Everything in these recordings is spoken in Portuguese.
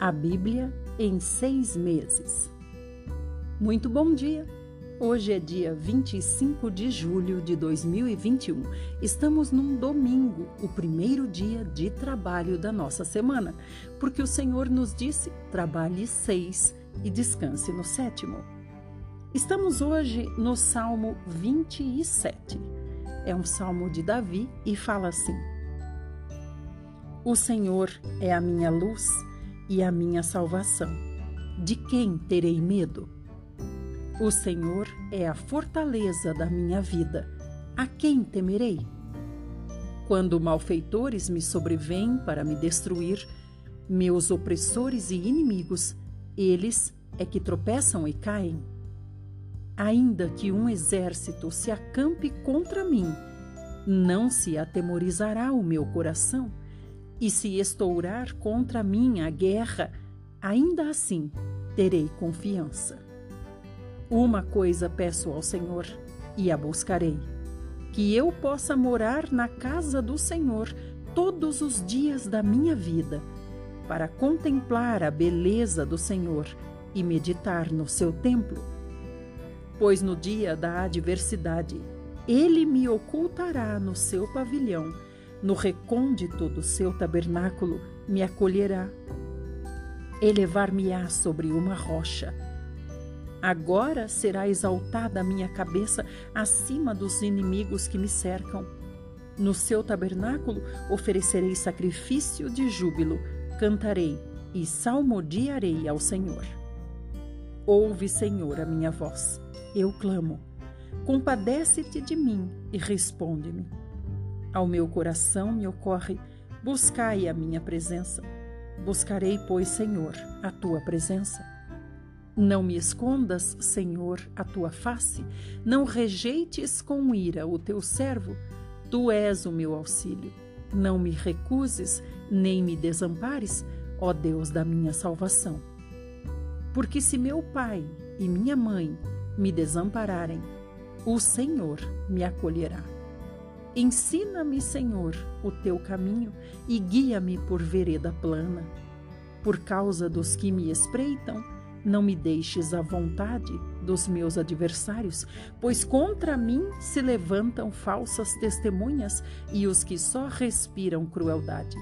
A Bíblia em seis meses. Muito bom dia! Hoje é dia 25 de julho de 2021. Estamos num domingo, o primeiro dia de trabalho da nossa semana, porque o Senhor nos disse: trabalhe seis e descanse no sétimo. Estamos hoje no Salmo 27. É um salmo de Davi e fala assim: O Senhor é a minha luz e a minha salvação. De quem terei medo? O Senhor é a fortaleza da minha vida. A quem temerei? Quando malfeitores me sobrevêm para me destruir, meus opressores e inimigos, eles é que tropeçam e caem. Ainda que um exército se acampe contra mim, não se atemorizará o meu coração e se estourar contra mim a guerra, ainda assim terei confiança. Uma coisa peço ao Senhor e a buscarei: que eu possa morar na casa do Senhor todos os dias da minha vida, para contemplar a beleza do Senhor e meditar no seu templo. Pois no dia da adversidade, ele me ocultará no seu pavilhão no recôndito do seu tabernáculo me acolherá. Elevar-me-á sobre uma rocha. Agora será exaltada a minha cabeça acima dos inimigos que me cercam. No seu tabernáculo oferecerei sacrifício de júbilo, cantarei e salmodiarei ao Senhor. Ouve, Senhor, a minha voz. Eu clamo. Compadece-te de mim e responde-me. Ao meu coração me ocorre: buscai a minha presença. Buscarei, pois, Senhor, a tua presença. Não me escondas, Senhor, a tua face, não rejeites com ira o teu servo. Tu és o meu auxílio. Não me recuses, nem me desampares, ó Deus da minha salvação. Porque se meu pai e minha mãe me desampararem, o Senhor me acolherá. Ensina-me, Senhor, o teu caminho e guia-me por vereda plana. Por causa dos que me espreitam, não me deixes à vontade dos meus adversários, pois contra mim se levantam falsas testemunhas e os que só respiram crueldade.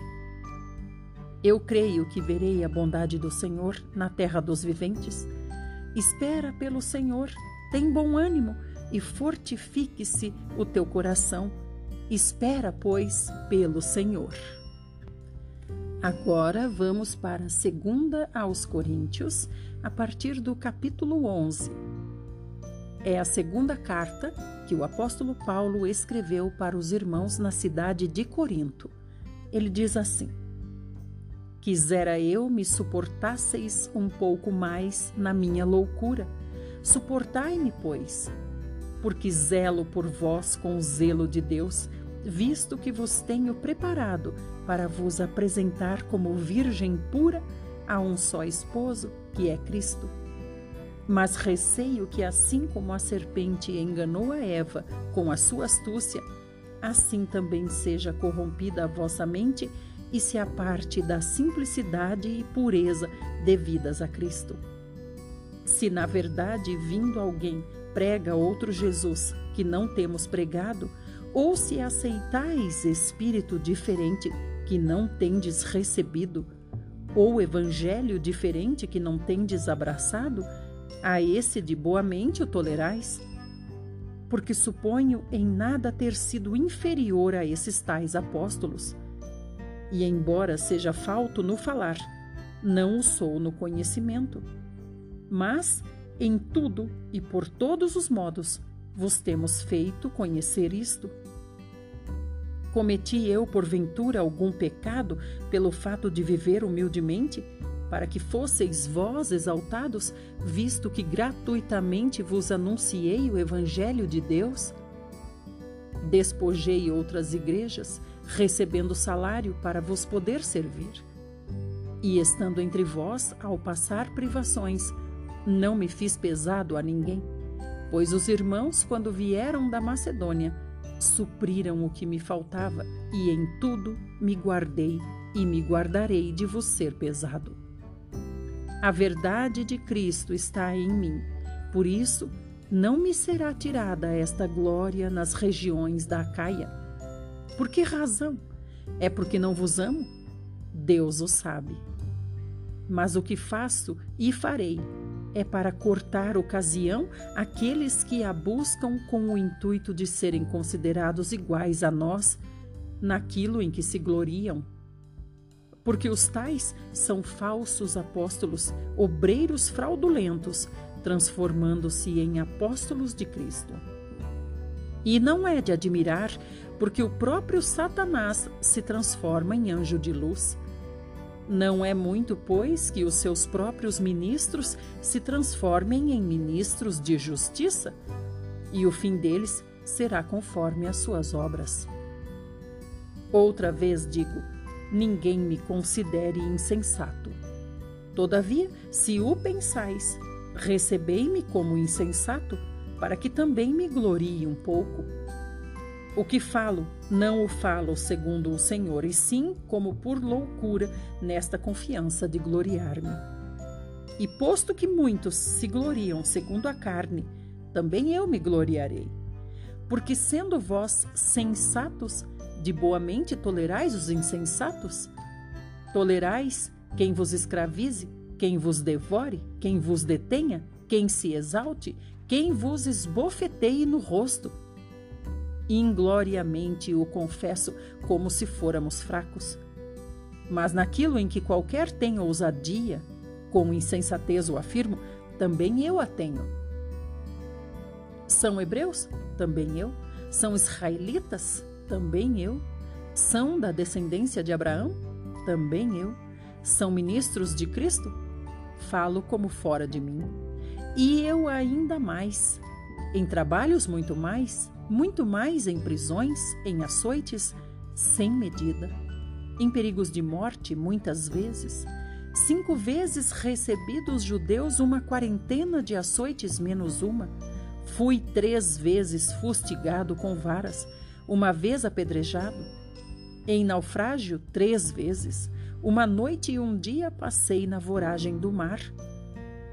Eu creio que verei a bondade do Senhor na terra dos viventes. Espera pelo Senhor, tem bom ânimo e fortifique-se o teu coração Espera, pois, pelo Senhor. Agora vamos para 2 aos Coríntios, a partir do capítulo 11. É a segunda carta que o apóstolo Paulo escreveu para os irmãos na cidade de Corinto. Ele diz assim: Quisera eu me suportasseis um pouco mais na minha loucura. Suportai-me, pois, porque zelo por vós com o zelo de Deus visto que vos tenho preparado para vos apresentar como virgem pura a um só esposo, que é Cristo. Mas receio que, assim como a serpente enganou a Eva com a sua astúcia, assim também seja corrompida a vossa mente e se aparte da simplicidade e pureza devidas a Cristo. Se na verdade vindo alguém prega outro Jesus que não temos pregado, ou se aceitais espírito diferente que não tendes recebido, ou evangelho diferente que não tendes abraçado, a esse de boa mente o tolerais? Porque suponho em nada ter sido inferior a esses tais apóstolos. E embora seja falto no falar, não o sou no conhecimento. Mas, em tudo e por todos os modos, vos temos feito conhecer isto. Cometi eu, porventura, algum pecado pelo fato de viver humildemente, para que fosseis vós exaltados, visto que gratuitamente vos anunciei o Evangelho de Deus? Despojei outras igrejas, recebendo salário para vos poder servir. E estando entre vós, ao passar privações, não me fiz pesado a ninguém pois os irmãos, quando vieram da Macedônia, supriram o que me faltava, e em tudo me guardei e me guardarei de vos ser pesado. A verdade de Cristo está em mim. Por isso, não me será tirada esta glória nas regiões da Acaia. Por que razão? É porque não vos amo? Deus o sabe. Mas o que faço e farei é para cortar ocasião àqueles que a buscam com o intuito de serem considerados iguais a nós naquilo em que se gloriam. Porque os tais são falsos apóstolos, obreiros fraudulentos, transformando-se em apóstolos de Cristo. E não é de admirar, porque o próprio Satanás se transforma em anjo de luz. Não é muito, pois, que os seus próprios ministros se transformem em ministros de justiça, e o fim deles será conforme as suas obras. Outra vez digo: ninguém me considere insensato. Todavia, se o pensais, recebei-me como insensato, para que também me glorie um pouco. O que falo, não o falo segundo o Senhor, e sim como por loucura, nesta confiança de gloriar-me. E posto que muitos se gloriam segundo a carne, também eu me gloriarei. Porque sendo vós sensatos, de boa mente tolerais os insensatos? Tolerais quem vos escravize, quem vos devore, quem vos detenha, quem se exalte, quem vos esbofeteie no rosto ingloriamente o confesso como se fôramos fracos. Mas naquilo em que qualquer tem ousadia, com insensatez o afirmo, também eu a tenho. São hebreus? Também eu. São israelitas? Também eu. São da descendência de Abraão? Também eu. São ministros de Cristo? Falo como fora de mim. E eu ainda mais. Em trabalhos muito mais, muito mais em prisões, em açoites, sem medida, em perigos de morte, muitas vezes. Cinco vezes recebi dos judeus uma quarentena de açoites menos uma. Fui três vezes fustigado com varas, uma vez apedrejado. Em naufrágio, três vezes. Uma noite e um dia passei na voragem do mar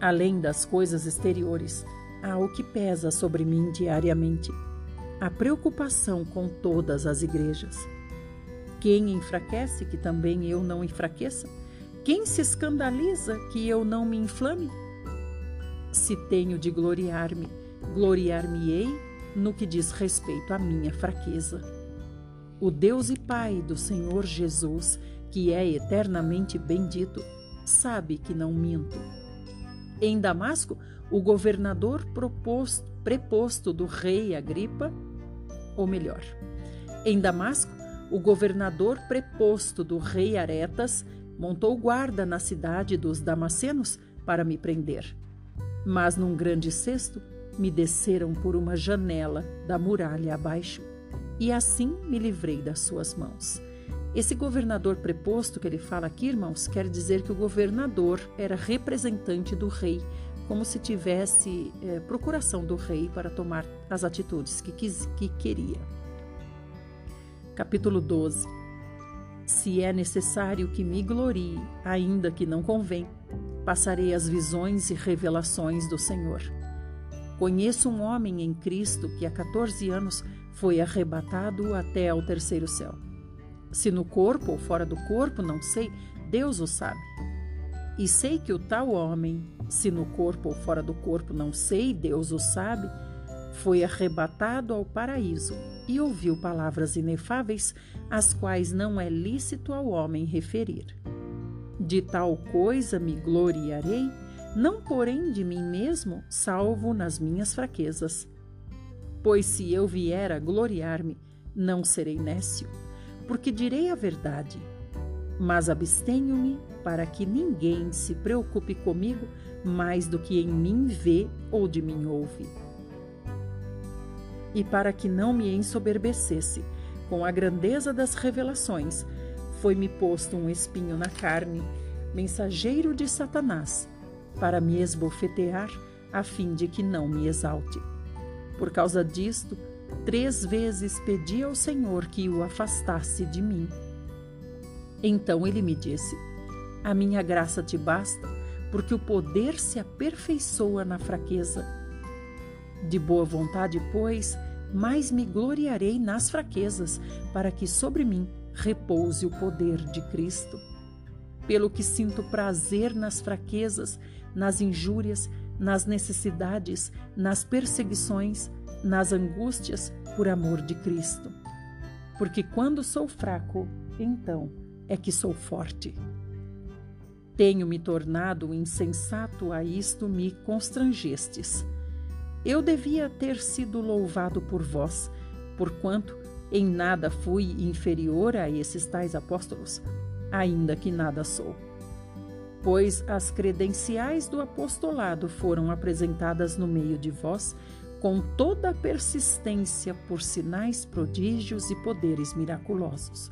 Além das coisas exteriores, há o que pesa sobre mim diariamente: a preocupação com todas as igrejas. Quem enfraquece, que também eu não enfraqueça? Quem se escandaliza, que eu não me inflame? Se tenho de gloriar-me, gloriar-me-ei no que diz respeito à minha fraqueza. O Deus e Pai do Senhor Jesus, que é eternamente bendito, sabe que não minto. Em Damasco, o governador proposto, preposto do rei Agripa, ou melhor, em Damasco, o governador preposto do rei Aretas montou guarda na cidade dos Damascenos para me prender. Mas num grande cesto me desceram por uma janela da muralha abaixo, e assim me livrei das suas mãos. Esse governador preposto que ele fala aqui, irmãos, quer dizer que o governador era representante do rei, como se tivesse é, procuração do rei para tomar as atitudes que, quis, que queria. Capítulo 12 Se é necessário que me glorie, ainda que não convém, passarei as visões e revelações do Senhor. Conheço um homem em Cristo que há 14 anos foi arrebatado até ao terceiro céu. Se no corpo ou fora do corpo, não sei, Deus o sabe. E sei que o tal homem, se no corpo ou fora do corpo, não sei, Deus o sabe, foi arrebatado ao paraíso e ouviu palavras inefáveis, as quais não é lícito ao homem referir. De tal coisa me gloriarei, não porém de mim mesmo, salvo nas minhas fraquezas. Pois se eu vier a gloriar-me, não serei nécio porque direi a verdade. mas abstenho-me para que ninguém se preocupe comigo mais do que em mim vê ou de mim ouve. E para que não me ensoberbecesse com a grandeza das revelações, foi-me posto um espinho na carne, mensageiro de Satanás, para me esbofetear, a fim de que não me exalte. Por causa disto, três vezes pedi ao Senhor que o afastasse de mim. Então ele me disse: A minha graça te basta, porque o poder se aperfeiçoa na fraqueza. De boa vontade, pois, mais me gloriarei nas fraquezas, para que sobre mim repouse o poder de Cristo. Pelo que sinto prazer nas fraquezas, nas injúrias, nas necessidades, nas perseguições, nas angústias, por amor de Cristo. Porque quando sou fraco, então é que sou forte. Tenho me tornado insensato, a isto me constrangestes. Eu devia ter sido louvado por vós, porquanto em nada fui inferior a esses tais apóstolos, ainda que nada sou. Pois as credenciais do apostolado foram apresentadas no meio de vós com toda a persistência por sinais, prodígios e poderes miraculosos.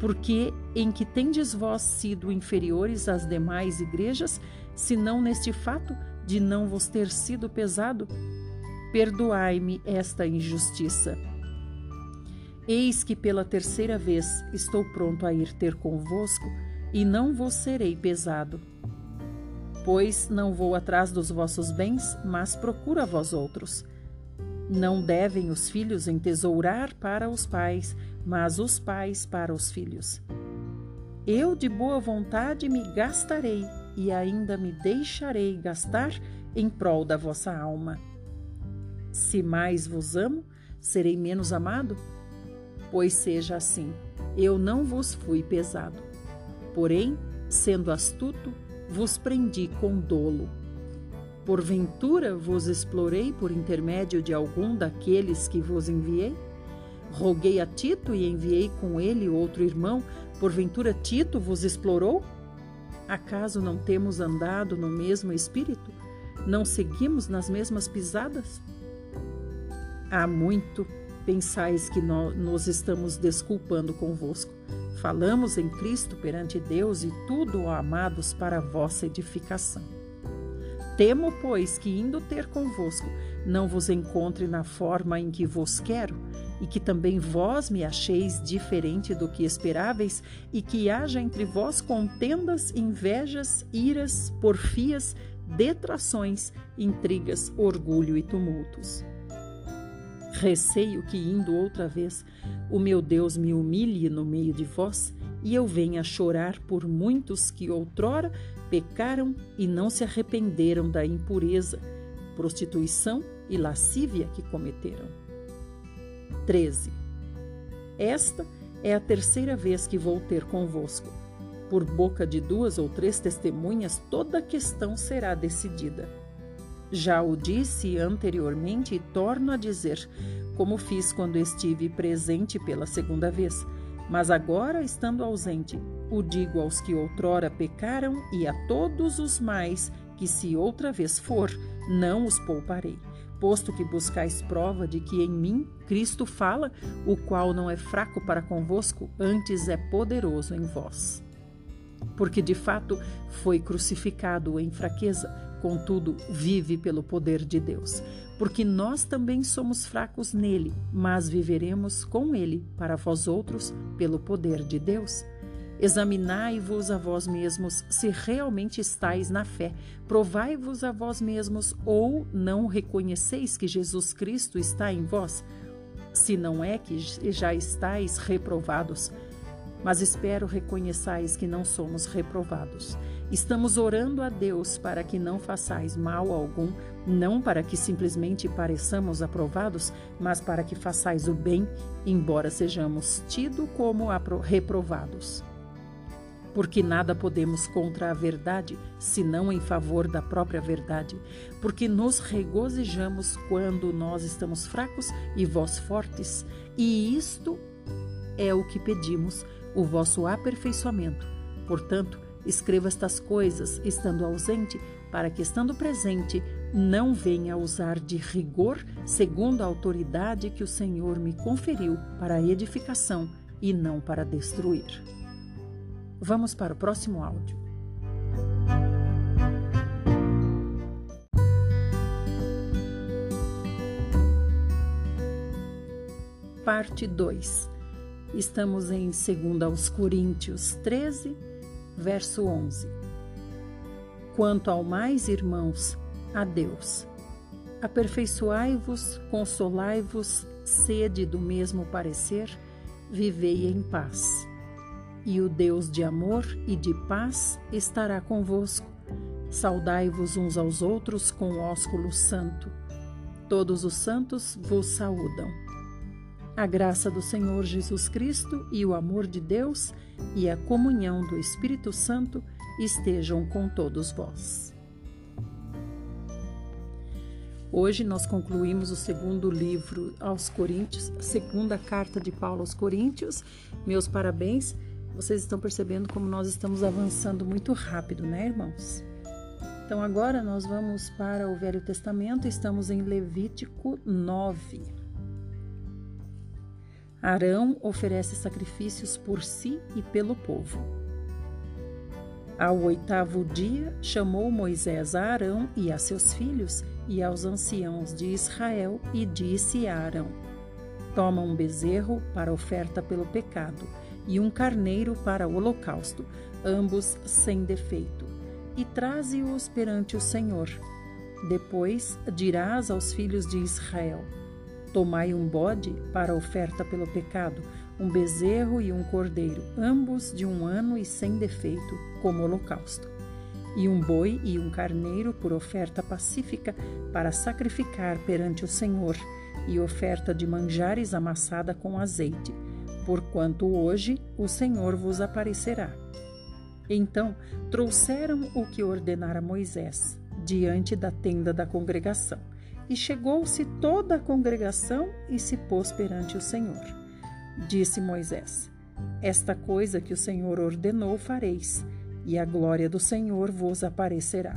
Porque em que tendes vós sido inferiores às demais igrejas, se não neste fato de não vos ter sido pesado? Perdoai-me esta injustiça. Eis que pela terceira vez estou pronto a ir ter convosco, e não vos serei pesado. Pois não vou atrás dos vossos bens, mas procuro a vós outros. Não devem os filhos entesourar para os pais, mas os pais para os filhos. Eu de boa vontade me gastarei e ainda me deixarei gastar em prol da vossa alma. Se mais vos amo, serei menos amado? Pois seja assim, eu não vos fui pesado. Porém, sendo astuto, vos prendi com dolo. Porventura vos explorei por intermédio de algum daqueles que vos enviei? Roguei a Tito e enviei com ele outro irmão, porventura Tito vos explorou? Acaso não temos andado no mesmo espírito? Não seguimos nas mesmas pisadas? Há muito pensais que nós nos estamos desculpando convosco. Falamos em Cristo perante Deus e tudo, ó amados, para vossa edificação. Temo, pois, que indo ter convosco, não vos encontre na forma em que vos quero, e que também vós me acheis diferente do que esperáveis, e que haja entre vós contendas, invejas, iras, porfias, detrações, intrigas, orgulho e tumultos. Receio que, indo outra vez, o meu Deus me humilhe no meio de vós, e eu venha chorar por muitos que outrora pecaram e não se arrependeram da impureza, prostituição e lascívia que cometeram. 13. Esta é a terceira vez que vou ter convosco. Por boca de duas ou três testemunhas, toda a questão será decidida. Já o disse anteriormente e torno a dizer, como fiz quando estive presente pela segunda vez mas agora, estando ausente, o digo aos que outrora pecaram e a todos os mais que, se outra vez for, não os pouparei. Posto que buscais prova de que em mim Cristo fala, o qual não é fraco para convosco, antes é poderoso em vós. Porque de fato foi crucificado em fraqueza, contudo vive pelo poder de Deus porque nós também somos fracos nele, mas viveremos com ele para vós outros pelo poder de Deus. Examinai-vos a vós mesmos se realmente estáis na fé. Provai-vos a vós mesmos ou não reconheceis que Jesus Cristo está em vós? Se não é que já estáis reprovados, mas espero reconheçais que não somos reprovados. Estamos orando a Deus para que não façais mal algum, não para que simplesmente pareçamos aprovados, mas para que façais o bem, embora sejamos tidos como reprovados. Porque nada podemos contra a verdade, senão em favor da própria verdade, porque nos regozijamos quando nós estamos fracos e vós fortes, e isto é o que pedimos, o vosso aperfeiçoamento Portanto, escreva estas coisas estando ausente, para que, estando presente, não venha usar de rigor segundo a autoridade que o Senhor me conferiu para edificação e não para destruir. Vamos para o próximo áudio. Parte 2. Estamos em 2 aos Coríntios 13, verso 11. Quanto ao mais, irmãos, a Deus. Aperfeiçoai-vos, consolai-vos, sede do mesmo parecer, vivei em paz. E o Deus de amor e de paz estará convosco. Saudai-vos uns aos outros com ósculo santo. Todos os santos vos saúdam. A graça do Senhor Jesus Cristo e o amor de Deus e a comunhão do Espírito Santo estejam com todos vós. Hoje nós concluímos o segundo livro aos Coríntios, a segunda carta de Paulo aos Coríntios. Meus parabéns. Vocês estão percebendo como nós estamos avançando muito rápido, né, irmãos? Então agora nós vamos para o Velho Testamento, estamos em Levítico 9. Arão oferece sacrifícios por si e pelo povo. Ao oitavo dia, chamou Moisés a Arão e a seus filhos e aos anciãos de Israel e disse a Arão: Toma um bezerro para oferta pelo pecado e um carneiro para o holocausto, ambos sem defeito, e traze-os perante o Senhor. Depois dirás aos filhos de Israel: Tomai um bode para oferta pelo pecado, um bezerro e um cordeiro, ambos de um ano e sem defeito, como holocausto e um boi e um carneiro por oferta pacífica para sacrificar perante o Senhor, e oferta de manjares amassada com azeite, porquanto hoje o Senhor vos aparecerá. Então trouxeram o que ordenara Moisés, diante da tenda da congregação. E chegou-se toda a congregação e se pôs perante o Senhor. Disse Moisés: Esta coisa que o Senhor ordenou fareis e a glória do Senhor vos aparecerá.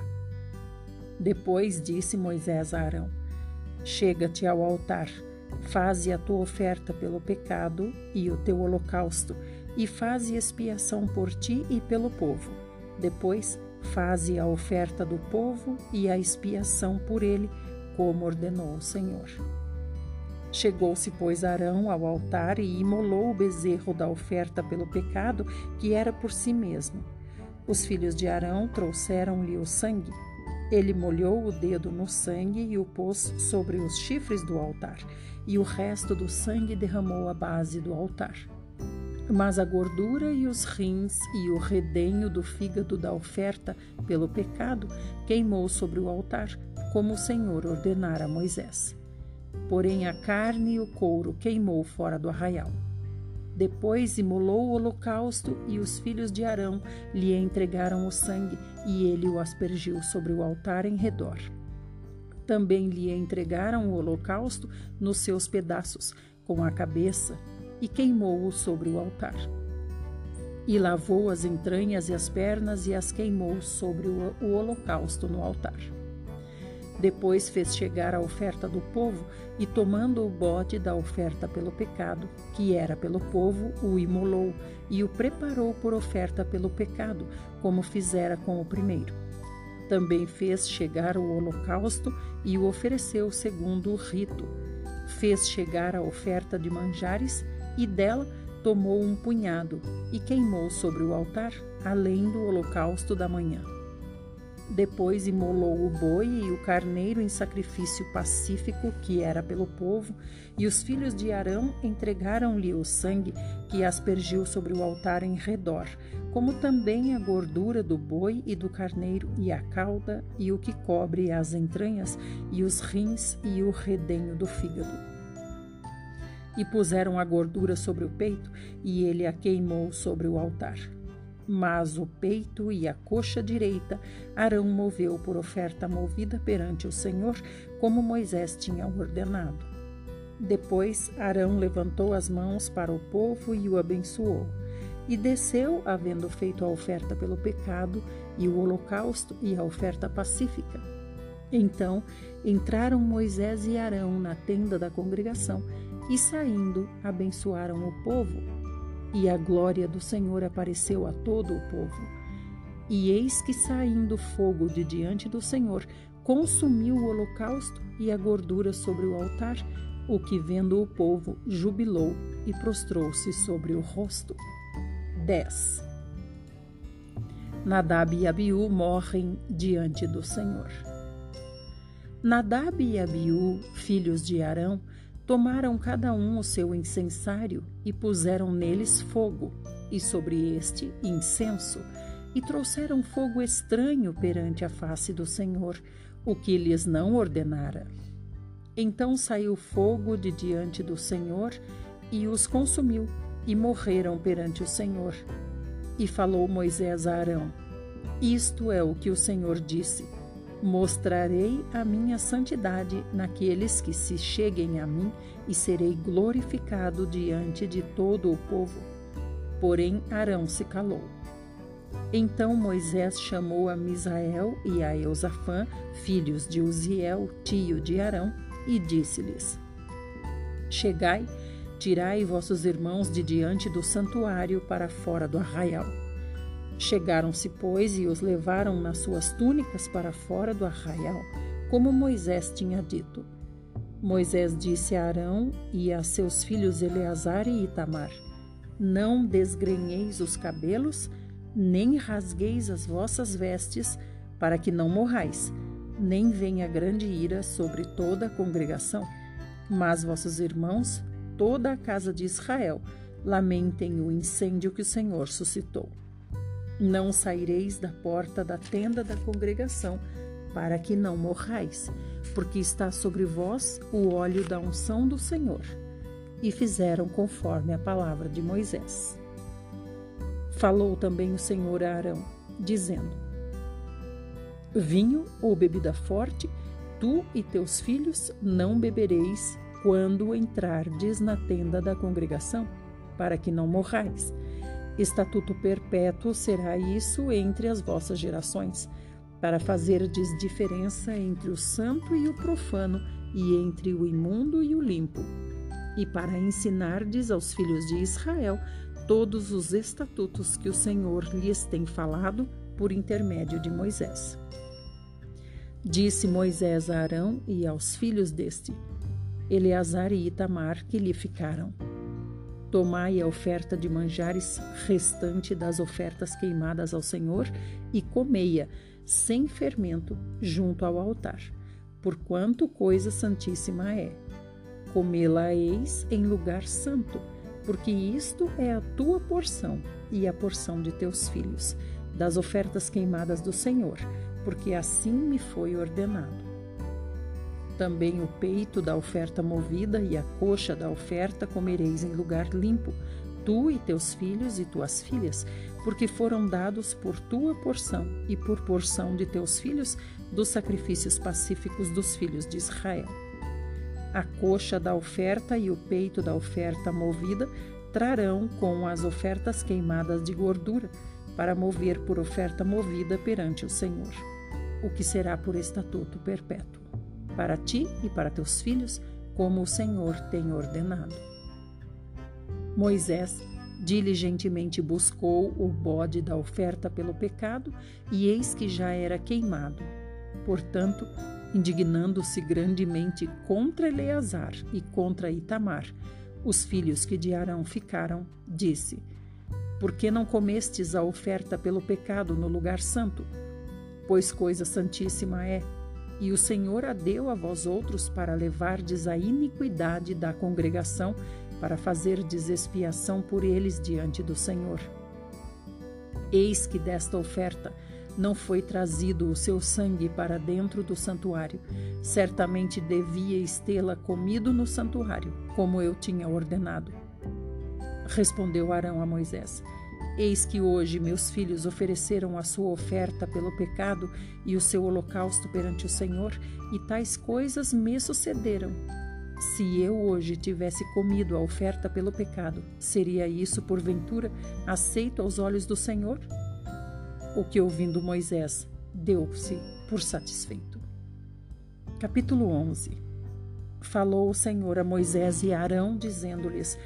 Depois disse Moisés a Arão: Chega-te ao altar, faze a tua oferta pelo pecado e o teu holocausto, e faze expiação por ti e pelo povo. Depois, faze a oferta do povo e a expiação por ele, como ordenou o Senhor. Chegou-se, pois, Arão ao altar e imolou o bezerro da oferta pelo pecado, que era por si mesmo os filhos de Arão trouxeram-lhe o sangue. Ele molhou o dedo no sangue e o pôs sobre os chifres do altar, e o resto do sangue derramou à base do altar. Mas a gordura e os rins e o redenho do fígado da oferta pelo pecado queimou sobre o altar, como o Senhor ordenara a Moisés. Porém a carne e o couro queimou fora do arraial. Depois imolou o holocausto e os filhos de Arão lhe entregaram o sangue e ele o aspergiu sobre o altar em redor. Também lhe entregaram o holocausto nos seus pedaços, com a cabeça, e queimou-o sobre o altar. E lavou as entranhas e as pernas e as queimou sobre o holocausto no altar. Depois fez chegar a oferta do povo e, tomando o bode da oferta pelo pecado, que era pelo povo, o imolou e o preparou por oferta pelo pecado, como fizera com o primeiro. Também fez chegar o holocausto e o ofereceu segundo o rito. Fez chegar a oferta de manjares e dela tomou um punhado e queimou sobre o altar, além do holocausto da manhã. Depois imolou o boi e o carneiro em sacrifício pacífico, que era pelo povo, e os filhos de Arão entregaram-lhe o sangue que aspergiu sobre o altar em redor, como também a gordura do boi e do carneiro, e a cauda, e o que cobre as entranhas, e os rins e o redenho do fígado. E puseram a gordura sobre o peito, e ele a queimou sobre o altar mas o peito e a coxa direita Arão moveu por oferta movida perante o Senhor, como Moisés tinha ordenado. Depois Arão levantou as mãos para o povo e o abençoou. E desceu, havendo feito a oferta pelo pecado, e o holocausto e a oferta pacífica. Então entraram Moisés e Arão na tenda da congregação e, saindo, abençoaram o povo. E a glória do Senhor apareceu a todo o povo. E eis que, saindo fogo de diante do Senhor, consumiu o holocausto e a gordura sobre o altar, o que, vendo o povo, jubilou e prostrou-se sobre o rosto. 10. Nadab e Abiú morrem diante do Senhor. Nadab e Abiú, filhos de Arão, tomaram cada um o seu incensário e puseram neles fogo, e sobre este incenso, e trouxeram fogo estranho perante a face do Senhor, o que lhes não ordenara. Então saiu fogo de diante do Senhor e os consumiu, e morreram perante o Senhor. E falou Moisés a Arão: Isto é o que o Senhor disse: Mostrarei a minha santidade naqueles que se cheguem a mim, e serei glorificado diante de todo o povo. Porém, Arão se calou. Então Moisés chamou a Misael e a Eusafã, filhos de Uziel, tio de Arão, e disse-lhes: Chegai Tirai vossos irmãos de diante do santuário para fora do arraial. Chegaram-se, pois, e os levaram nas suas túnicas para fora do arraial, como Moisés tinha dito. Moisés disse a Arão e a seus filhos Eleazar e Itamar: Não desgrenheis os cabelos, nem rasgueis as vossas vestes, para que não morrais, nem venha grande ira sobre toda a congregação. Mas vossos irmãos toda a casa de Israel lamentem o incêndio que o Senhor suscitou. Não saireis da porta da tenda da congregação, para que não morrais, porque está sobre vós o óleo da unção do Senhor. E fizeram conforme a palavra de Moisés. Falou também o Senhor a Arão, dizendo: Vinho ou bebida forte, tu e teus filhos não bebereis quando entrardes na tenda da congregação, para que não morrais. Estatuto perpétuo será isso entre as vossas gerações, para fazerdes diferença entre o santo e o profano, e entre o imundo e o limpo, e para ensinardes aos filhos de Israel todos os estatutos que o Senhor lhes tem falado por intermédio de Moisés. Disse Moisés a Arão e aos filhos deste: Eleazar e Itamar que lhe ficaram. Tomai a oferta de manjares restante das ofertas queimadas ao Senhor e comei-a sem fermento junto ao altar, porquanto coisa santíssima é. Comê-la-eis em lugar santo, porque isto é a tua porção e a porção de teus filhos, das ofertas queimadas do Senhor, porque assim me foi ordenado. Também o peito da oferta movida e a coxa da oferta comereis em lugar limpo, tu e teus filhos e tuas filhas, porque foram dados por tua porção e por porção de teus filhos dos sacrifícios pacíficos dos filhos de Israel. A coxa da oferta e o peito da oferta movida trarão com as ofertas queimadas de gordura, para mover por oferta movida perante o Senhor, o que será por estatuto perpétuo para ti e para teus filhos, como o Senhor tem ordenado. Moisés diligentemente buscou o bode da oferta pelo pecado, e eis que já era queimado. Portanto, indignando-se grandemente contra Eleazar e contra Itamar, os filhos que de Arão ficaram, disse: Por que não comestes a oferta pelo pecado no lugar santo? Pois coisa santíssima é e o Senhor a deu a vós outros para levardes a iniquidade da congregação, para fazerdes expiação por eles diante do Senhor. Eis que desta oferta não foi trazido o seu sangue para dentro do santuário. Certamente devíeis tê-la comido no santuário, como eu tinha ordenado. Respondeu Arão a Moisés: Eis que hoje meus filhos ofereceram a sua oferta pelo pecado e o seu holocausto perante o Senhor, e tais coisas me sucederam. Se eu hoje tivesse comido a oferta pelo pecado, seria isso, porventura, aceito aos olhos do Senhor? O que ouvindo Moisés, deu-se por satisfeito. Capítulo 11 Falou o Senhor a Moisés e a Arão, dizendo-lhes: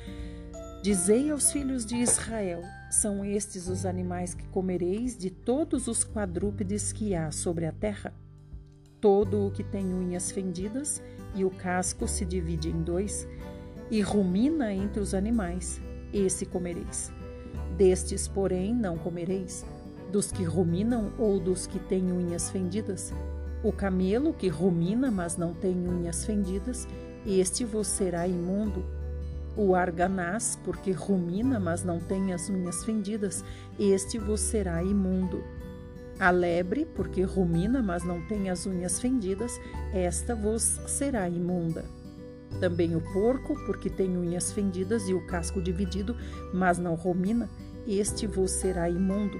Dizei aos filhos de Israel: são estes os animais que comereis de todos os quadrúpedes que há sobre a terra? Todo o que tem unhas fendidas e o casco se divide em dois e rumina entre os animais, esse comereis. Destes, porém, não comereis, dos que ruminam ou dos que têm unhas fendidas. O camelo que rumina, mas não tem unhas fendidas, este vos será imundo o arganaz, porque rumina, mas não tem as unhas fendidas, este vos será imundo. A lebre, porque rumina, mas não tem as unhas fendidas, esta vos será imunda. Também o porco, porque tem unhas fendidas e o casco dividido, mas não rumina, este vos será imundo.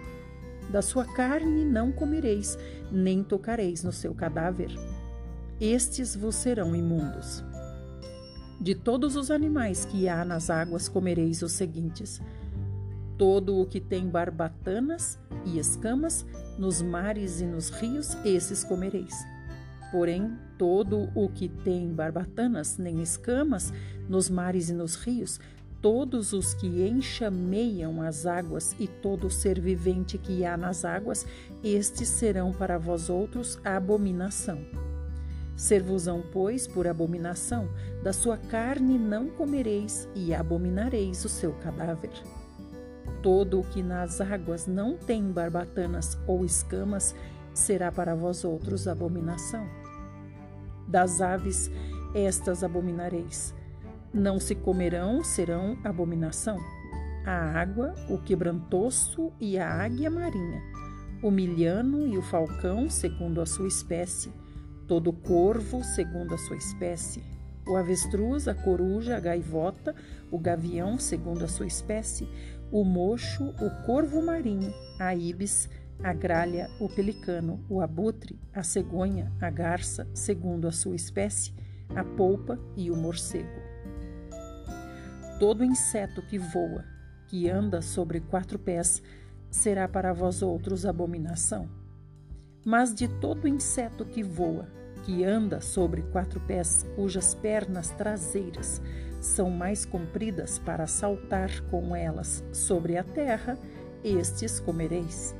Da sua carne não comereis, nem tocareis no seu cadáver. Estes vos serão imundos. De todos os animais que há nas águas comereis os seguintes: todo o que tem barbatanas e escamas, nos mares e nos rios, esses comereis. Porém, todo o que tem barbatanas nem escamas, nos mares e nos rios, todos os que enxameiam as águas e todo ser vivente que há nas águas, estes serão para vós outros abominação. Servosão, pois, por abominação, da sua carne não comereis e abominareis o seu cadáver. Todo o que nas águas não tem barbatanas ou escamas será para vós outros abominação. Das aves, estas abominareis. Não se comerão, serão abominação. A água, o quebrantoço e a águia marinha, o milhano e o falcão, segundo a sua espécie todo corvo segundo a sua espécie, o avestruz, a coruja, a gaivota, o gavião segundo a sua espécie, o mocho, o corvo marinho, a ibis, a gralha, o pelicano, o abutre, a cegonha, a garça, segundo a sua espécie, a polpa e o morcego. Todo inseto que voa, que anda sobre quatro pés, será para vós outros abominação mas de todo inseto que voa, que anda sobre quatro pés, cujas pernas traseiras são mais compridas para saltar com elas sobre a terra, estes comereis.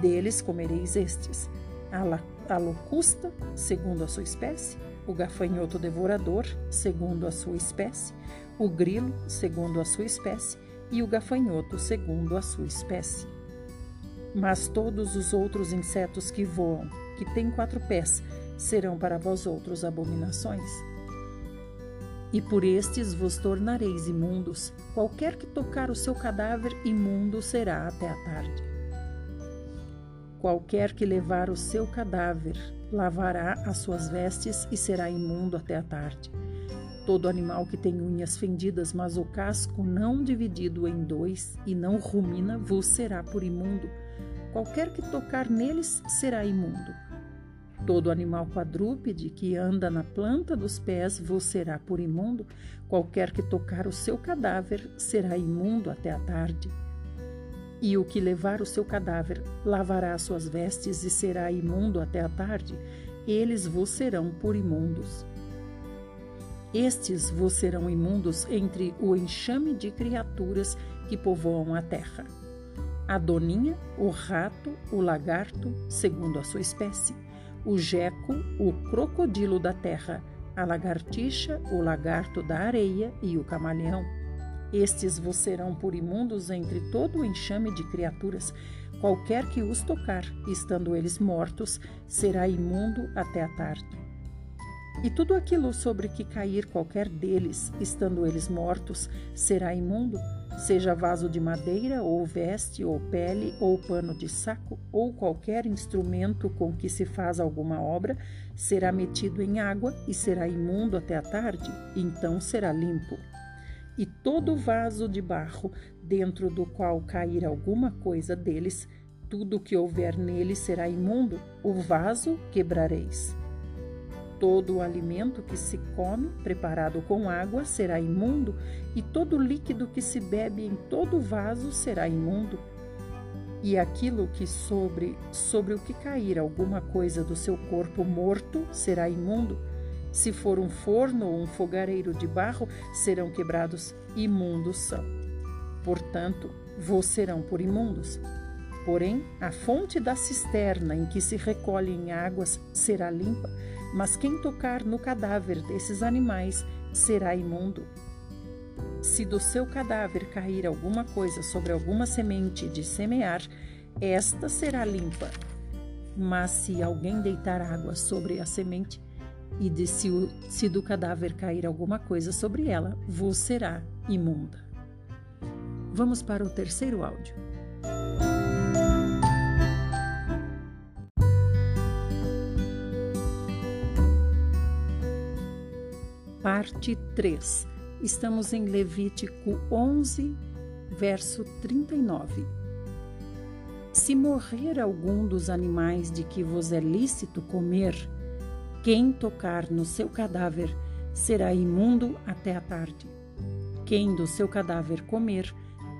Deles comereis estes: a, locusta, segundo a sua espécie, o gafanhoto devorador, segundo a sua espécie, o grilo, segundo a sua espécie, e o gafanhoto, segundo a sua espécie. Mas todos os outros insetos que voam, que têm quatro pés, serão para vós outros abominações. E por estes vos tornareis imundos. Qualquer que tocar o seu cadáver, imundo será até a tarde. Qualquer que levar o seu cadáver, lavará as suas vestes e será imundo até a tarde. Todo animal que tem unhas fendidas, mas o casco não dividido em dois e não rumina, vos será por imundo Qualquer que tocar neles será imundo. Todo animal quadrúpede que anda na planta dos pés vos será por imundo. Qualquer que tocar o seu cadáver será imundo até a tarde. E o que levar o seu cadáver lavará suas vestes e será imundo até a tarde. Eles vos serão por imundos. Estes vos serão imundos entre o enxame de criaturas que povoam a terra a doninha, o rato, o lagarto, segundo a sua espécie, o jeco, o crocodilo da terra, a lagartixa, o lagarto da areia e o camaleão. Estes vos serão por imundos entre todo o enxame de criaturas. Qualquer que os tocar, estando eles mortos, será imundo até a tarde. E tudo aquilo sobre que cair qualquer deles, estando eles mortos, será imundo, seja vaso de madeira, ou veste, ou pele, ou pano de saco, ou qualquer instrumento com que se faz alguma obra, será metido em água e será imundo até a tarde, então será limpo. E todo vaso de barro, dentro do qual cair alguma coisa deles, tudo que houver nele será imundo, o vaso quebrareis. Todo o alimento que se come, preparado com água, será imundo, e todo líquido que se bebe em todo vaso será imundo. E aquilo que sobre, sobre o que cair alguma coisa do seu corpo morto será imundo. Se for um forno ou um fogareiro de barro, serão quebrados, imundos são. Portanto, vos serão por imundos. Porém, a fonte da cisterna em que se recolhem águas será limpa, mas quem tocar no cadáver desses animais será imundo. Se do seu cadáver cair alguma coisa sobre alguma semente de semear, esta será limpa. Mas se alguém deitar água sobre a semente, e de se, se do cadáver cair alguma coisa sobre ela, vos será imunda. Vamos para o terceiro áudio. Parte 3. Estamos em Levítico 11, verso 39. Se morrer algum dos animais de que vos é lícito comer, quem tocar no seu cadáver será imundo até a tarde. Quem do seu cadáver comer,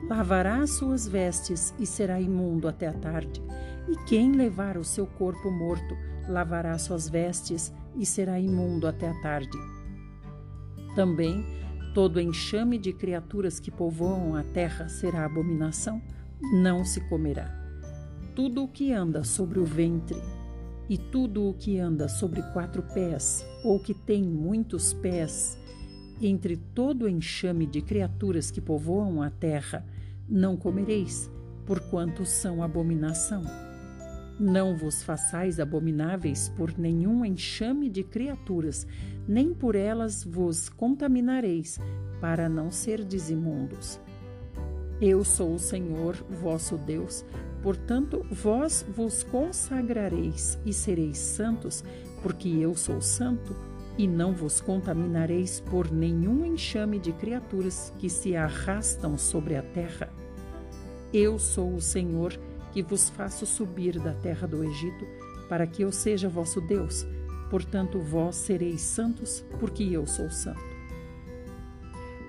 lavará as suas vestes e será imundo até a tarde. E quem levar o seu corpo morto, lavará suas vestes e será imundo até a tarde. Também todo enxame de criaturas que povoam a terra será abominação, não se comerá. Tudo o que anda sobre o ventre, e tudo o que anda sobre quatro pés, ou que tem muitos pés, entre todo enxame de criaturas que povoam a terra, não comereis, porquanto são abominação. Não vos façais abomináveis por nenhum enxame de criaturas, nem por elas vos contaminareis, para não serdes imundos. Eu sou o Senhor, vosso Deus, Portanto, vós vos consagrareis e sereis santos, porque eu sou santo, e não vos contaminareis por nenhum enxame de criaturas que se arrastam sobre a terra. Eu sou o Senhor que vos faço subir da terra do Egito, para que eu seja vosso Deus. Portanto, vós sereis santos, porque eu sou santo.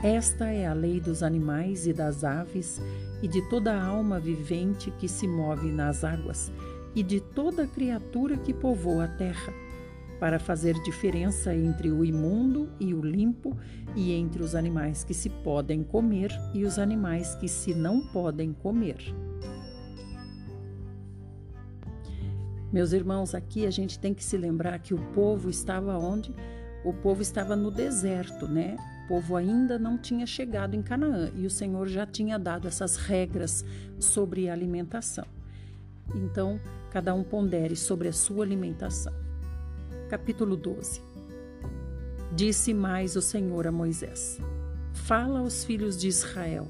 Esta é a lei dos animais e das aves, e de toda alma vivente que se move nas águas, e de toda criatura que povoa a terra, para fazer diferença entre o imundo e o limpo, e entre os animais que se podem comer e os animais que se não podem comer. Meus irmãos, aqui a gente tem que se lembrar que o povo estava onde? O povo estava no deserto, né? povo ainda não tinha chegado em Canaã e o Senhor já tinha dado essas regras sobre alimentação. Então, cada um pondere sobre a sua alimentação. Capítulo 12 Disse mais o Senhor a Moisés: Fala aos filhos de Israel: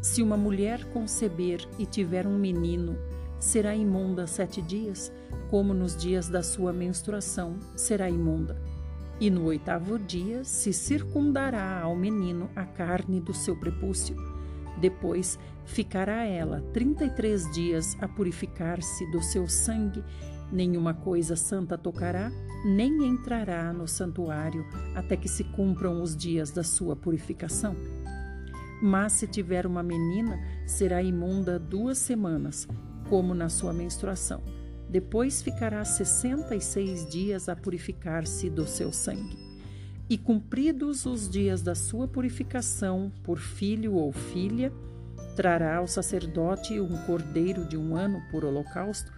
Se uma mulher conceber e tiver um menino, será imunda sete dias, como nos dias da sua menstruação será imunda e no oitavo dia se circundará ao menino a carne do seu prepúcio. Depois ficará ela trinta e três dias a purificar-se do seu sangue. Nenhuma coisa santa tocará, nem entrará no santuário até que se cumpram os dias da sua purificação. Mas se tiver uma menina, será imunda duas semanas, como na sua menstruação depois ficará sessenta e seis dias a purificar-se do seu sangue. E cumpridos os dias da sua purificação por filho ou filha, trará ao sacerdote um cordeiro de um ano por holocausto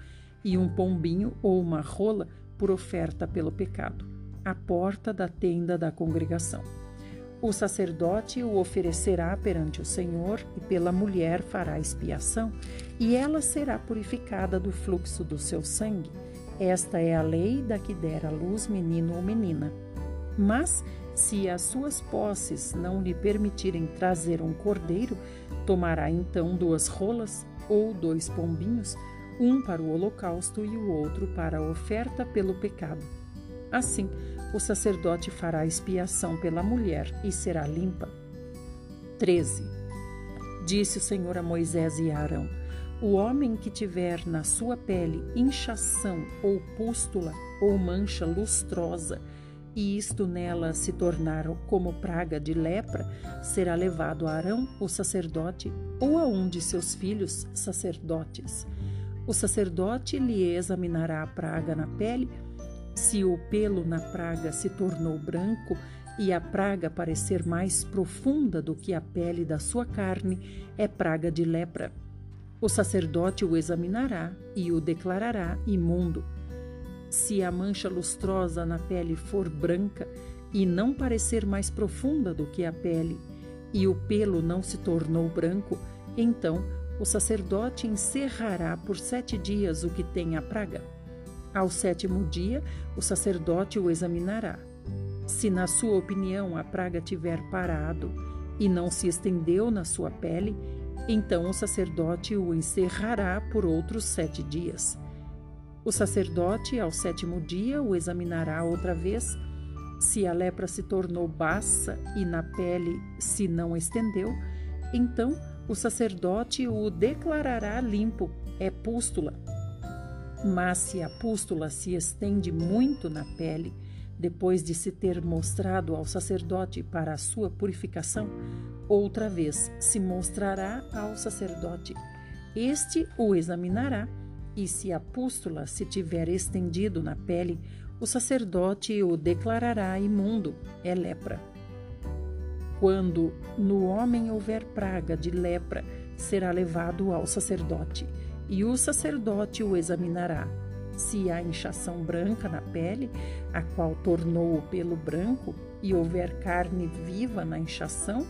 e um pombinho ou uma rola por oferta pelo pecado, à porta da tenda da congregação. O sacerdote o oferecerá perante o Senhor e pela mulher fará expiação, e ela será purificada do fluxo do seu sangue. Esta é a lei da que der à luz menino ou menina. Mas, se as suas posses não lhe permitirem trazer um cordeiro, tomará então duas rolas ou dois pombinhos, um para o holocausto e o outro para a oferta pelo pecado. Assim, o sacerdote fará expiação pela mulher e será limpa. 13. Disse o Senhor a Moisés e a Arão: O homem que tiver na sua pele inchação ou pústula ou mancha lustrosa, e isto nela se tornar como praga de lepra, será levado a Arão, o sacerdote, ou a um de seus filhos sacerdotes. O sacerdote lhe examinará a praga na pele. Se o pelo na praga se tornou branco e a praga parecer mais profunda do que a pele da sua carne, é praga de lepra. O sacerdote o examinará e o declarará imundo. Se a mancha lustrosa na pele for branca e não parecer mais profunda do que a pele, e o pelo não se tornou branco, então o sacerdote encerrará por sete dias o que tem a praga. Ao sétimo dia, o sacerdote o examinará. Se, na sua opinião, a praga tiver parado e não se estendeu na sua pele, então o sacerdote o encerrará por outros sete dias. O sacerdote, ao sétimo dia, o examinará outra vez. Se a lepra se tornou baça e na pele se não estendeu, então o sacerdote o declarará limpo, é pústula. Mas se a pústula se estende muito na pele, depois de se ter mostrado ao sacerdote para a sua purificação, outra vez se mostrará ao sacerdote. Este o examinará e se a pústula se tiver estendido na pele, o sacerdote o declarará imundo, é lepra. Quando no homem houver praga de lepra, será levado ao sacerdote, e o sacerdote o examinará. Se há inchação branca na pele, a qual tornou o pelo branco, e houver carne viva na inchação,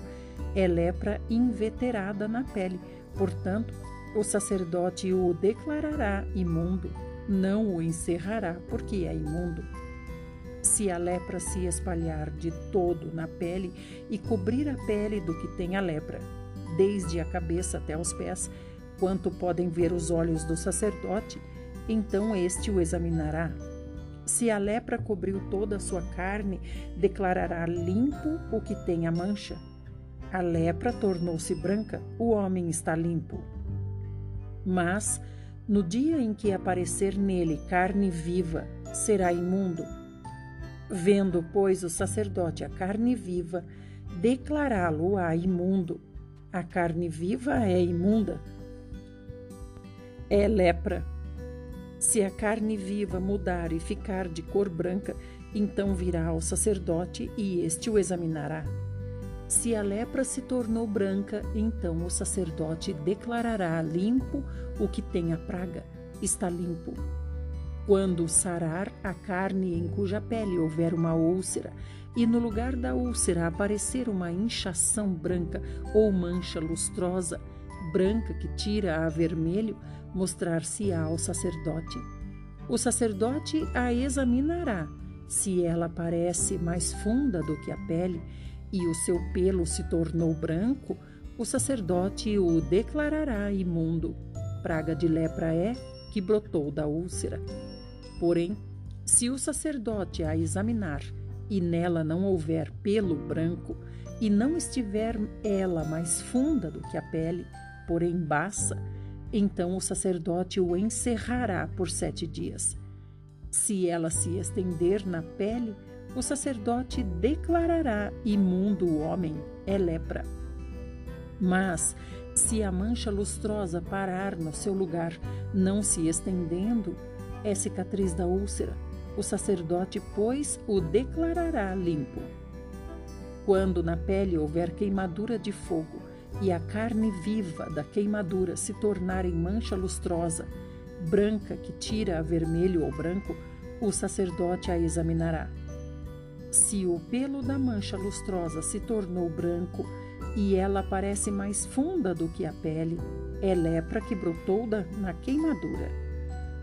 é lepra inveterada na pele. Portanto, o sacerdote o declarará imundo, não o encerrará, porque é imundo. Se a lepra se espalhar de todo na pele e cobrir a pele do que tem a lepra, desde a cabeça até os pés, quanto podem ver os olhos do sacerdote, então este o examinará. Se a lepra cobriu toda a sua carne, declarará limpo o que tem a mancha. A lepra tornou-se branca, o homem está limpo. Mas, no dia em que aparecer nele carne viva, será imundo. Vendo, pois, o sacerdote a carne viva, declará-lo-á imundo. A carne viva é imunda. É lepra. Se a carne viva mudar e ficar de cor branca, então virá ao sacerdote e este o examinará. Se a lepra se tornou branca, então o sacerdote declarará limpo o que tem a praga, está limpo. Quando sarar a carne em cuja pele houver uma úlcera, e no lugar da úlcera aparecer uma inchação branca ou mancha lustrosa, branca que tira a vermelho, mostrar-se-á ao sacerdote. O sacerdote a examinará. Se ela parece mais funda do que a pele, e o seu pelo se tornou branco, o sacerdote o declarará imundo. Praga de lepra é que brotou da úlcera. Porém, se o sacerdote a examinar e nela não houver pelo branco, e não estiver ela mais funda do que a pele, porém baça, então o sacerdote o encerrará por sete dias. Se ela se estender na pele, o sacerdote declarará imundo o homem, é lepra. Mas, se a mancha lustrosa parar no seu lugar, não se estendendo, é cicatriz da úlcera. O sacerdote, pois, o declarará limpo. Quando na pele houver queimadura de fogo e a carne viva da queimadura se tornar em mancha lustrosa, branca que tira a vermelho ou branco, o sacerdote a examinará. Se o pelo da mancha lustrosa se tornou branco e ela parece mais funda do que a pele, é lepra que brotou da, na queimadura.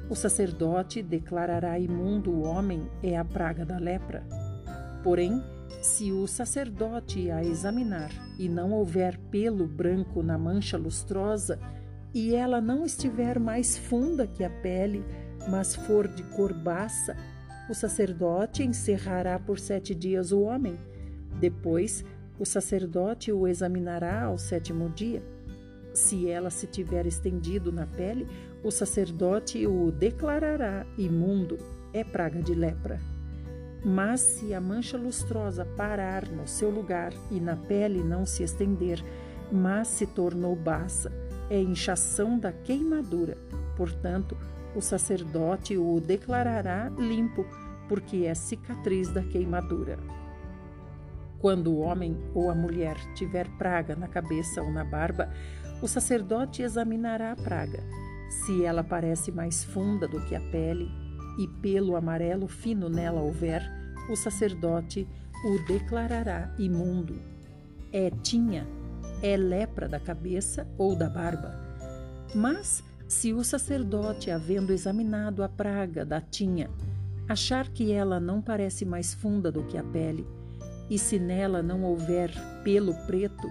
O sacerdote declarará imundo o homem, é a praga da lepra. Porém, se o sacerdote a examinar e não houver pelo branco na mancha lustrosa, e ela não estiver mais funda que a pele, mas for de cor baça, o sacerdote encerrará por sete dias o homem. Depois, o sacerdote o examinará ao sétimo dia. Se ela se tiver estendido na pele, o sacerdote o declarará imundo, é praga de lepra. Mas se a mancha lustrosa parar no seu lugar e na pele não se estender, mas se tornou baça, é inchação da queimadura. Portanto, o sacerdote o declarará limpo, porque é cicatriz da queimadura. Quando o homem ou a mulher tiver praga na cabeça ou na barba, o sacerdote examinará a praga. Se ela parece mais funda do que a pele e pelo amarelo fino nela houver, o sacerdote o declarará imundo. É tinha, é lepra da cabeça ou da barba. Mas se o sacerdote, havendo examinado a praga da tinha, achar que ela não parece mais funda do que a pele, e se nela não houver pelo preto,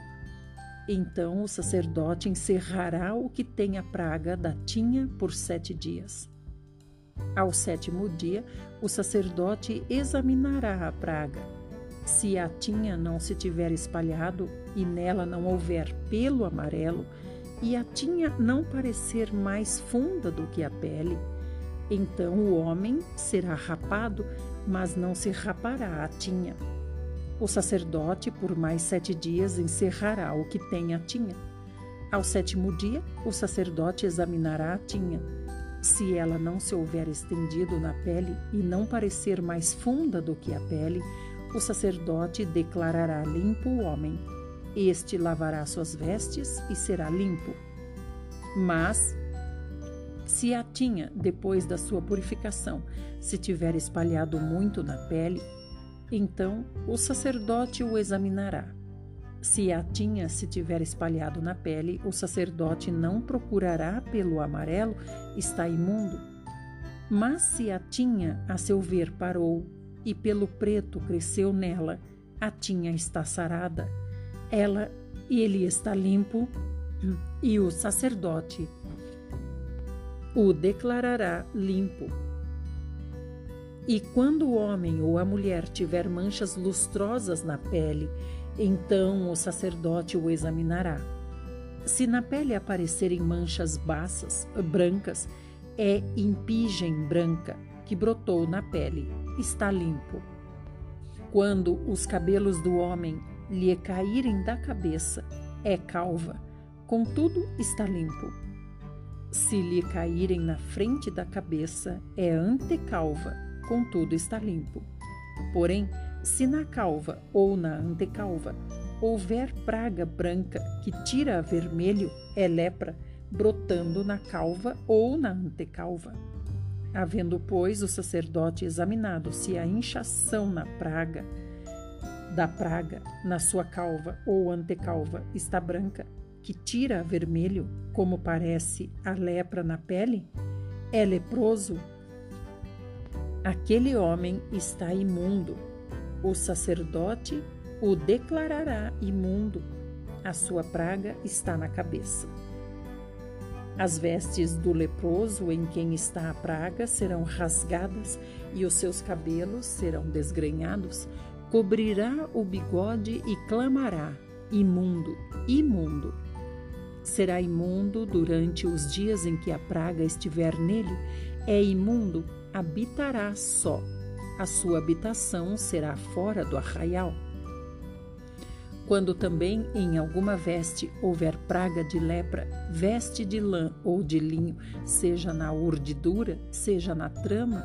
então o sacerdote encerrará o que tem a praga da tinha por sete dias. Ao sétimo dia, o sacerdote examinará a praga. Se a tinha não se tiver espalhado e nela não houver pelo amarelo, e a tinha não parecer mais funda do que a pele, então o homem será rapado, mas não se rapará a tinha. O sacerdote, por mais sete dias, encerrará o que tem a tinha. Ao sétimo dia, o sacerdote examinará a tinha. Se ela não se houver estendido na pele e não parecer mais funda do que a pele, o sacerdote declarará limpo o homem. Este lavará suas vestes e será limpo. Mas, se a tinha, depois da sua purificação, se tiver espalhado muito na pele, então o sacerdote o examinará. Se a tinha se tiver espalhado na pele, o sacerdote não procurará pelo amarelo, está imundo. Mas se a tinha, a seu ver, parou e pelo preto cresceu nela, a tinha está sarada, ela e ele está limpo, e o sacerdote o declarará limpo. E quando o homem ou a mulher tiver manchas lustrosas na pele, então o sacerdote o examinará. Se na pele aparecerem manchas baças, brancas, é impigem branca que brotou na pele, está limpo. Quando os cabelos do homem lhe caírem da cabeça, é calva, contudo está limpo. Se lhe caírem na frente da cabeça, é antecalva, contudo está limpo. Porém, se na calva ou na antecalva houver praga branca que tira a vermelho, é lepra, brotando na calva ou na antecalva. Havendo, pois, o sacerdote examinado se a inchação na praga da praga na sua calva ou antecalva está branca, que tira vermelho, como parece a lepra na pele, é leproso aquele homem está imundo. O sacerdote o declarará imundo. A sua praga está na cabeça. As vestes do leproso em quem está a praga serão rasgadas e os seus cabelos serão desgrenhados. Cobrirá o bigode e clamará: imundo, imundo. Será imundo durante os dias em que a praga estiver nele. É imundo habitará só. A sua habitação será fora do arraial. Quando também em alguma veste houver praga de lepra, veste de lã ou de linho, seja na urdidura, seja na trama,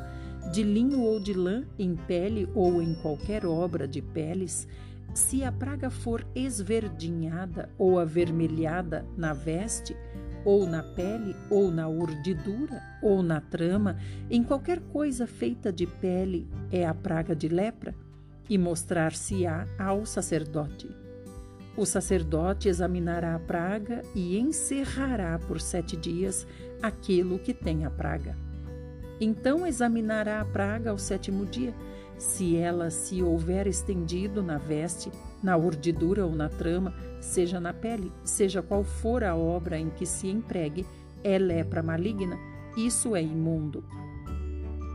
de linho ou de lã, em pele ou em qualquer obra de peles, se a praga for esverdinhada ou avermelhada na veste, ou na pele, ou na urdidura, ou na trama, em qualquer coisa feita de pele, é a praga de lepra, e mostrar-se-á ao sacerdote. O sacerdote examinará a praga e encerrará por sete dias aquilo que tem a praga. Então examinará a praga ao sétimo dia. Se ela se houver estendido na veste, na urdidura ou na trama, seja na pele, seja qual for a obra em que se empregue, é lepra maligna, isso é imundo.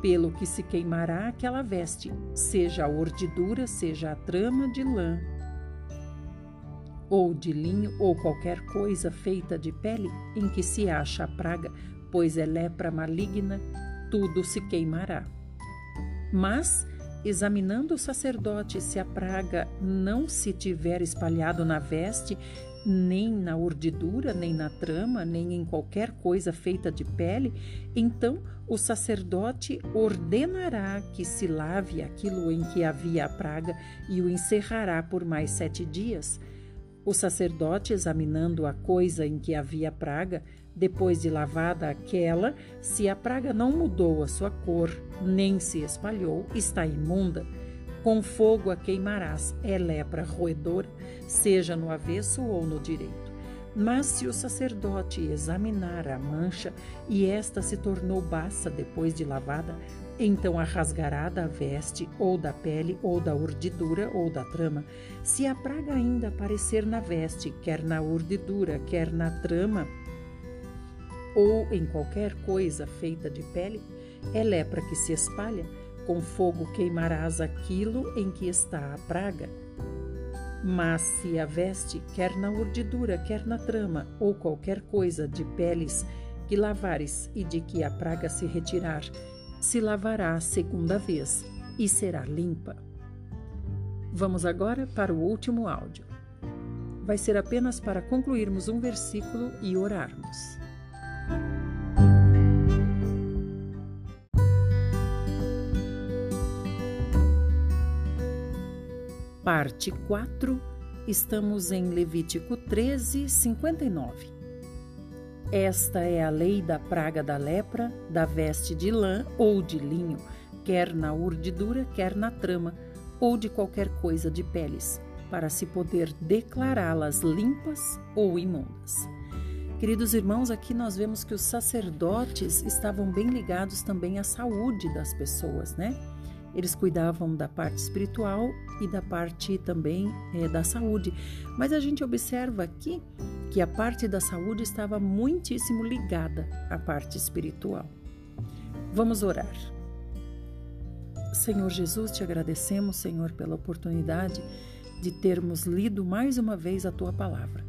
Pelo que se queimará aquela veste, seja a urdidura, seja a trama de lã ou de linho ou qualquer coisa feita de pele em que se acha a praga, pois é lepra maligna, tudo se queimará. Mas examinando o sacerdote se a praga não se tiver espalhado na veste, nem na urdidura, nem na trama, nem em qualquer coisa feita de pele, então o sacerdote ordenará que se lave aquilo em que havia a praga e o encerrará por mais sete dias. O sacerdote, examinando a coisa em que havia praga, depois de lavada aquela, se a praga não mudou a sua cor, nem se espalhou, está imunda. Com fogo a queimarás, é lepra roedora, seja no avesso ou no direito. Mas se o sacerdote examinar a mancha e esta se tornou baça depois de lavada, então a rasgará da veste, ou da pele, ou da urdidura, ou da trama. Se a praga ainda aparecer na veste, quer na urdidura, quer na trama, ou em qualquer coisa feita de pele, é lepra que se espalha, com fogo queimarás aquilo em que está a praga. Mas se a veste, quer na urdidura, quer na trama, ou qualquer coisa de peles que lavares e de que a praga se retirar, se lavará a segunda vez e será limpa. Vamos agora para o último áudio. Vai ser apenas para concluirmos um versículo e orarmos. Parte 4, estamos em Levítico 13, 59. Esta é a lei da praga da lepra, da veste de lã ou de linho, quer na urdidura, quer na trama, ou de qualquer coisa de peles, para se poder declará-las limpas ou imundas. Queridos irmãos, aqui nós vemos que os sacerdotes estavam bem ligados também à saúde das pessoas, né? Eles cuidavam da parte espiritual e da parte também é, da saúde. Mas a gente observa aqui que a parte da saúde estava muitíssimo ligada à parte espiritual. Vamos orar. Senhor Jesus, te agradecemos, Senhor, pela oportunidade de termos lido mais uma vez a tua palavra.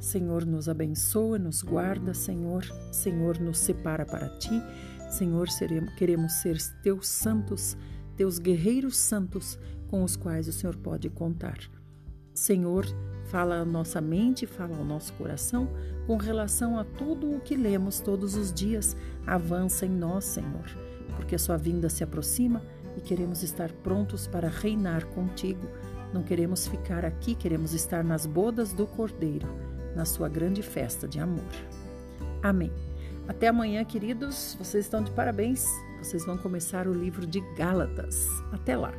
Senhor, nos abençoa, nos guarda, Senhor, Senhor, nos separa para ti. Senhor, queremos ser teus santos, teus guerreiros santos com os quais o Senhor pode contar. Senhor, fala a nossa mente, fala ao nosso coração com relação a tudo o que lemos todos os dias. Avança em nós, Senhor, porque a sua vinda se aproxima e queremos estar prontos para reinar contigo. Não queremos ficar aqui, queremos estar nas bodas do Cordeiro, na sua grande festa de amor. Amém. Até amanhã, queridos. Vocês estão de parabéns. Vocês vão começar o livro de Gálatas. Até lá!